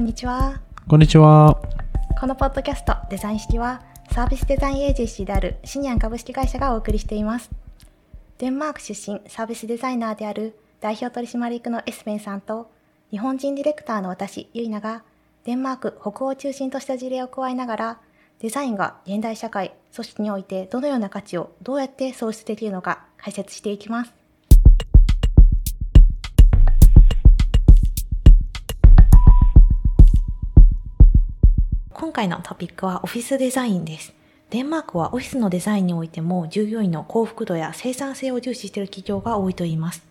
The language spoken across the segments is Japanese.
こんにちは。こんにちは。このポッドキャストデザイン式はサービスデザインエージェンシーであるシニアン株式会社がお送りしています。デンマーク出身サービスデザイナーである代表取締役のエスペンさんと日本人ディレクターの私、ユイナがデンマーク北欧を中心とした事例を加えながらデザインが現代社会、組織においてどのような価値をどうやって創出できるのか解説していきます。今回のトピックはオフィスデザインです。デンマークはオフィスのデザインにおいても従業員の幸福度や生産性を重視している企業が多いといいます。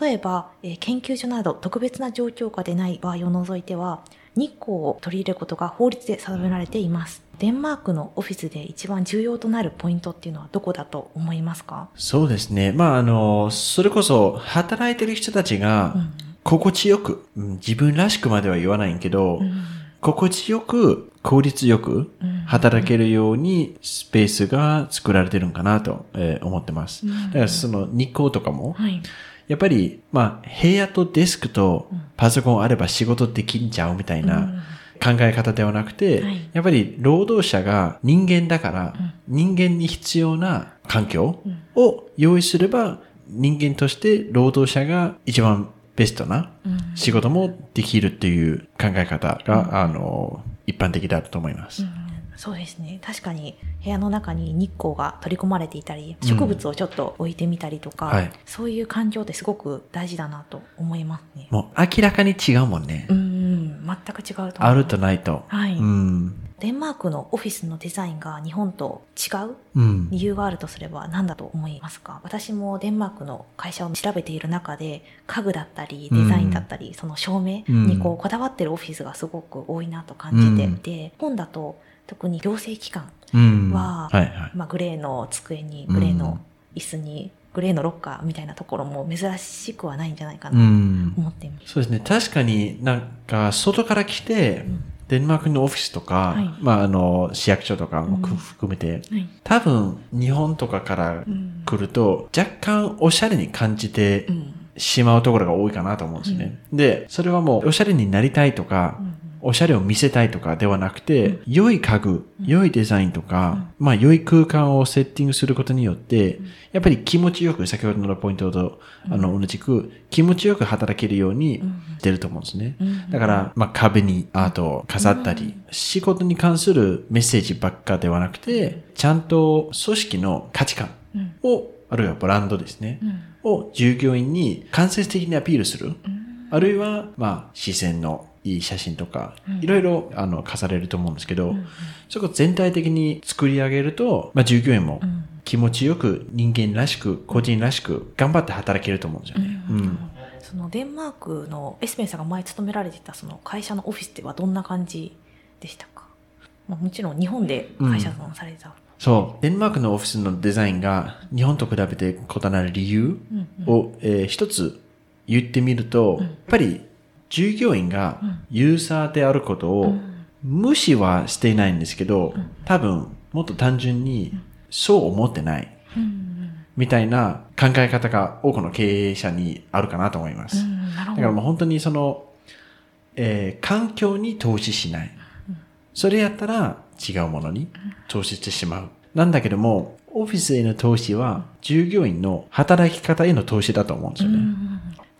例えば、えー研究所など特別な状況下でない場合を除いては、日光を取り入れることが法律で定められています。デンマークのオフィスで一番重要となるポイントっていうのはどこだと思いますか？そうですね。まあ、あの、それこそ、働いてる人たちが、心地よく、うん自分らしくまでは言わないけど、心地よく、効率よく、働けるように、スペースが作られてるんかなと、えー思ってます。だから、その、日光とかも、はい。やっぱり、まあ、部屋とデスクとパソコンあれば仕事できんちゃうみたいな考え方ではなくて、はい。やっぱり労働者が人間だから、人間に必要な環境を用意すれば、人間として労働者が一番ベストな仕事もできるっていう考え方が、あの、一般的だと思います。そうですね。確かに部屋の中に日光が取り込まれていたり、植物をちょっと置いてみたりとか、はいそういう環境ってすごく大事だなと思いますね。もう明らかに違うもんね。うん、全く違うと。あるとないと。はいうん。デンマークのオフィスのデザインが日本と違ううん。理由があるとすれば何だと思いますか？私もデンマークの会社を調べている中で家具だったりデザインだったり、その照明にこうこだわってるオフィスがすごく多いなと感じていて、本だと特に行政機関うん。は、はいはい。まあ、グレーの机にグレーの椅子に、グレーのロッカーみたいなところも珍しくはないんじゃないかうなとん。思っています。そうですね。確かになんか、外から来て、デンマークのオフィスとか、はいまあ、あの、市役所とかもく含めて、はい多分、日本とかから来ると、若干おしゃれに感じてうんしまうところが多いかなと思うんですね。で、それはもう、おしゃれになりたいとか、おしゃれを見せたいとかではなくて、良い家具、良いデザインとか、まあ、良い空間をセッティングすることによって、やっぱり気持ちよく、先ほどのポイントと、あの、同じく、気持ちよく働けるようにしてると思うんですね。だから、まあ、壁にアートを飾ったり、仕事に関するメッセージばっかではなくて、ちゃんと組織の価値観を、あるいはブランドですね、を従業員に間接的にアピールする。あるいは、まあ、視線のいい写真とか、いろいろ、あの、飾れると思うんですけど、そこ全体的に作り上げると、まあ、従業員も気持ちよく人間らしく、個人らしく頑張って働けると思うんですよね。うん。そのデンマークのエスペンさんが前勤められてたその会社のオフィスではどんな感じでしたか、まあ、もちろん日本で会社さんされてた、そう。デンマークのオフィスのデザインが日本と比べて異なる理由を、えー一つ言ってみると、やっぱり従業員がユーザーであることを無視はしていないんですけど、多分もっと単純にそう思ってない。みたいな考え方が多くの経営者にあるかなと思います。だからもう本当にその、えー環境に投資しない。それやったら違うものに投資してしまう。なんだけども、オフィスへの投資は従業員の働き方への投資だと思うんですよね。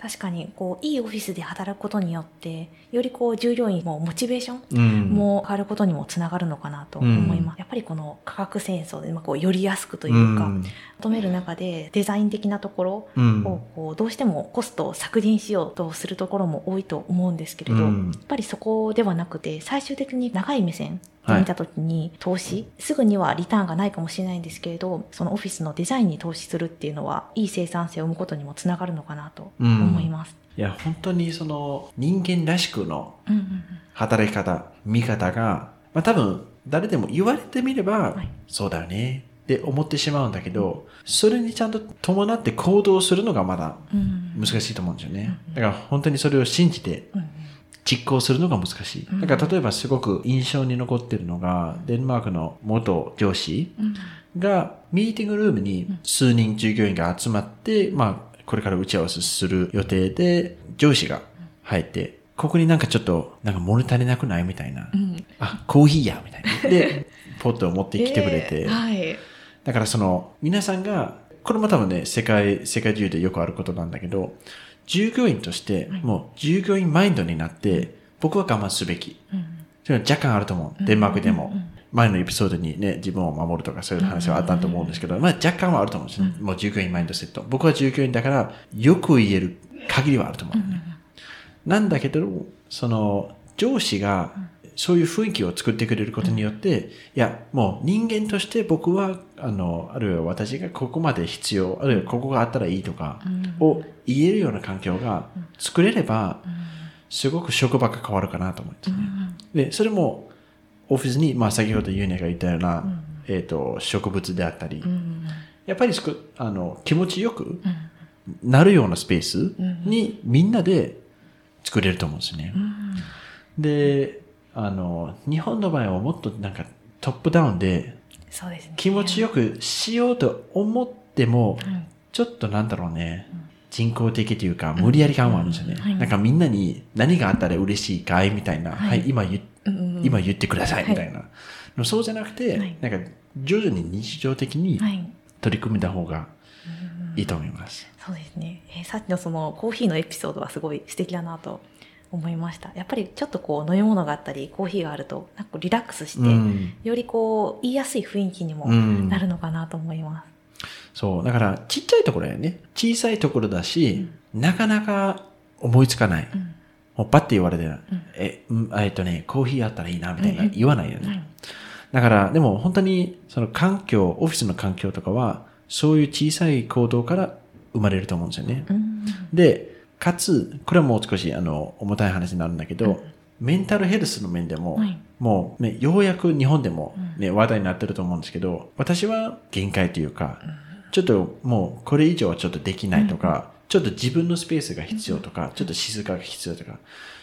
確かにこういいオフィスで働くことによってよりこう従業員もモチベーションうん。も変わることにもつながるのかなと思います、やっぱりこの価格戦争でまあこうより安くというか、うん。求める中でデザイン的なところうん。をこうどうしてもコストを削減しようとするところも多いと思うんですけれど、うん。やっぱりそこではなくて最終的に長い目線で見た時に投資、すぐにはリターンがないかもしれないんですけれどそのオフィスのデザインに投資するっていうのはいい生産性を生むことにもつながるのかなと思います。いや、本当にその人間らしくのうんうんうん。働き方、見方が、まあ多分誰でも言われてみれば、はい。そうだよねって思ってしまうんだけど、それにちゃんと伴って行動するのがまだうん難しいと思うんですよね。だから本当にそれを信じてうん実行するのが難しい。だから例えばすごく印象に残ってるのが、デンマークの元上司うんがミーティングルームに数人従業員が集まって、まあこれから打ち合わせする予定で、上司が入って、ここになんかちょっと、なんか物足りなくないみたいな。うん。あ、コーヒーやみたいな。で、ポットを持ってきてくれて。えーはい。だからその、皆さんが、これも多分ね、世界、世界中でよくあることなんだけど、従業員として、もう従業員マインドになって、僕は我慢すべき。うんそれは若干あると思う。デンマークでも。前のエピソードにね、自分を守るとかそういう話はあったと思うんですけど、まあ若干はあると思うんですね。もう従業員マインドセット。僕は従業員だから、よく言える限りはあると思う、ねなんだけど、その、上司が、そういう雰囲気を作ってくれることによって、いや、もう人間として僕は、あの、あるいは私がここまで必要、あるいはここがあったらいいとか、を言えるような環境が作れれば、すごく職場が変わるかなと思うんですね。で、それも、オフィスに、まあ先ほどユーネが言ったような、えっ、と、植物であったり、やっぱりすくあの気持ちよくなるようなスペースにみんなで作れると思うんですね。で、あの、日本の場合はもっとなんかトップダウンでそうですね。気持ちよくしようと思っても、うんちょっとなんだろうね、人工的というか無理やり感はあるんですよね。はい。なんかみんなに何があったら嬉しいかいみたいな、はい、今言っうんうんうん。今言ってくださいみたいな。のそうじゃなくて、はい。なんか徐々に日常的にはい。取り組んだ方がいいと思います。そうですね、えーさっきのそのコーヒーのエピソードはすごい素敵だなと思いましたやっぱりちょっとこう飲み物があったりコーヒーがあるとなんかリラックスして、うんよりこう言いやすい雰囲気にもうんなるのかなと思います、そう。だから、ちっちゃいところやね。小さいところだし、なかなか思いつかない。うんもうパッて言われて、え、うんえっとね、コーヒーあったらいいな、みたいなうん言わないよね。はいだから、でも本当に、その環境、オフィスの環境とかは、そういう小さい行動から生まれると思うんですよね。うんで、かつ、これはもう少し、あの、重たい話になるんだけど、メンタルヘルスの面でも、はい。もうね、ようやく日本でもね、話題になってると思うんですけど、私は限界というか、ちょっともうこれ以上はちょっとできないとか、ちょっと自分のスペースが必要とか、ちょっと静かが必要とか、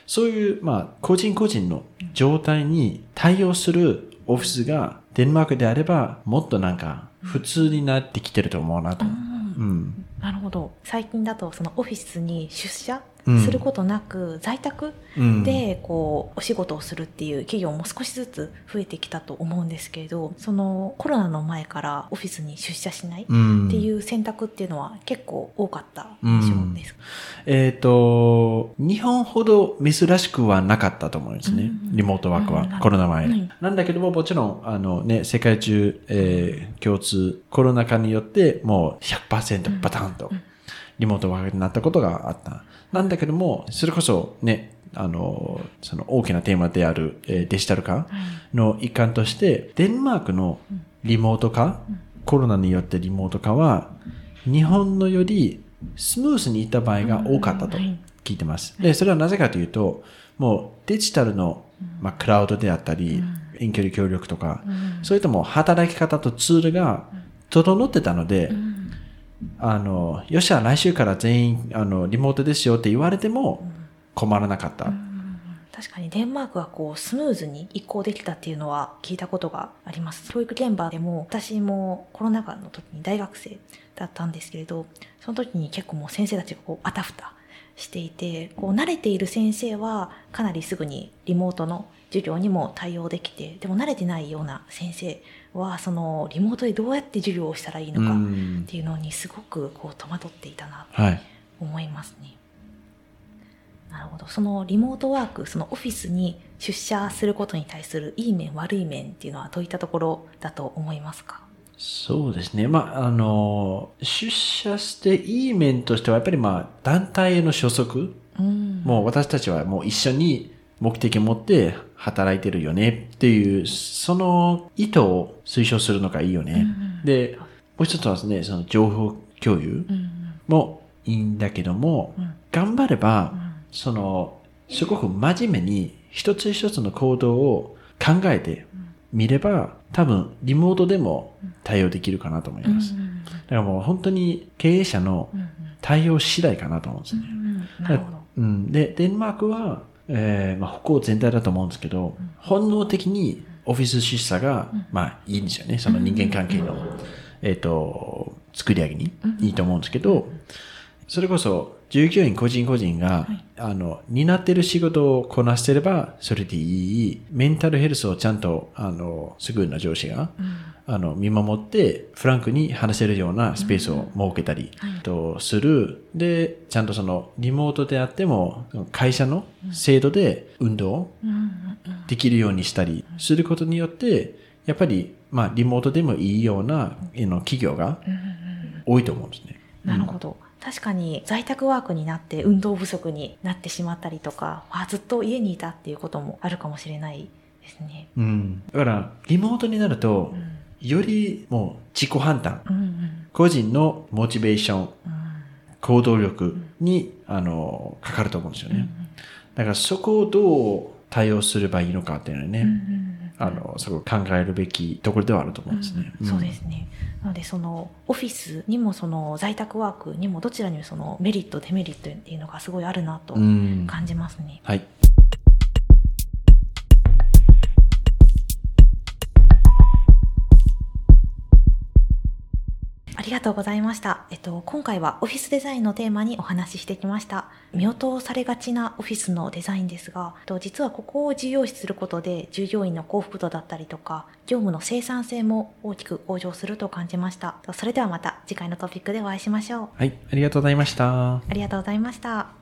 そういう、まあ、個人個人の状態に対応するオフィスがデンマークであれば、もっとなんか普通になってきてると思うなと。うん。なるほど。最近だとそのオフィスに出社することなく、在宅うん。でこうお仕事をするっていう企業も少しずつ増えてきたと思うんですけれどそのコロナの前からオフィスに出社しないうん。っていう選択っていうのは結構多かった印象です。えっ、と、日本ほど珍しくはなかったと思うんですね。うんリモートワークは、うんコロナ前、はいなんだけども、もちろん、あのね、世界中、えー共通、コロナ禍によって、もう100%バタンと、リモートワークになったことがあった。なんだけども、それこそね、あの、その大きなテーマである、えーデジタル化の一環として、デンマークのリモート化、コロナによってリモート化は、日本のよりスムースにいった場合が多かったと聞いてます。で、それはなぜかというと、もうデジタルの、まあ、クラウドであったり、遠距離協力とか、それとも働き方とツールが整ってたので、あの、よっしゃ、来週から全員、あの、リモートですよって言われても困らなかった。確かにデンマークがこうスムーズに移行できたっていうのは聞いたことがあります。教育現場でも私もコロナ禍の時に大学生だったんですけれど、その時に結構もう先生たちがこうあたふたしていて、こう慣れている先生はかなりすぐにリモートの授業にも対応できて、でも慣れてないような先生はそのリモートでどうやって授業をしたらいいのかうんっていうのにすごくこう戸惑っていたなはい。思いますね。なるほど。そのリモートワーク、そのオフィスに出社することに対するいい面、悪い面っていうのはどういったところだと思いますか？そうですね。まあ、あの、出社していい面としては、やっぱりまあ、団体への所属、うん。もう私たちはもう一緒に目的を持って働いてるよねっていう、その意図を推奨するのがいいよね。で、もう一つはですね、その情報共有うん。もいいんだけども、うん頑張れば、その、すごく真面目に一つ一つの行動を考えてみれば、多分リモートでも対応できるかなと思います。だからもう本当に経営者の対応次第かなと思うんですね。なるほど。うん、で、デンマークは、えーまあ、北欧全体だと思うんですけど、本能的にオフィス出社が、まあいいんですよね。その人間関係の、えっ、と、作り上げに。いいと思うんですけど、それこそ、従業員個人個人が、あの、担ってる仕事をこなしてれば、それでいい。メンタルヘルスをちゃんと、あの、すぐな上司が、あの、見守って、フランクに話せるようなスペースを設けたり、とする。で、ちゃんとその、リモートであっても、会社の制度で運動できるようにしたりすることによって、やっぱり、まあ、リモートでもいいような、あの企業が多いと思うんですね。なるほど。確かに在宅ワークになって運動不足になってしまったりとか、あずっと家にいたっていうこともあるかもしれないですね。うん。だから、リモートになると、よりもう自己判断、うんうん個人のモチベーション、うん行動力に、あの、かかると思うんですよね。だからそこをどう対応すればいいのかっていうのはね、あの、そこを考えるべきところではあると思うんですね。うんそうですね。なので、その、オフィスにも、その、在宅ワークにも、どちらにもその、メリット、デメリットっていうのがすごいあるなとうん。感じますね。はい。りがとうございました。えっと、今回はオフィスデザインのテーマにお話ししてきました。見落とされがちなオフィスのデザインですが、えっと実はここを重要視することで、従業員の幸福度だったりとか、業務の生産性も大きく向上すると感じました。それではまた次回のトピックでお会いしましょう。はい。ありがとうございました。ありがとうございました。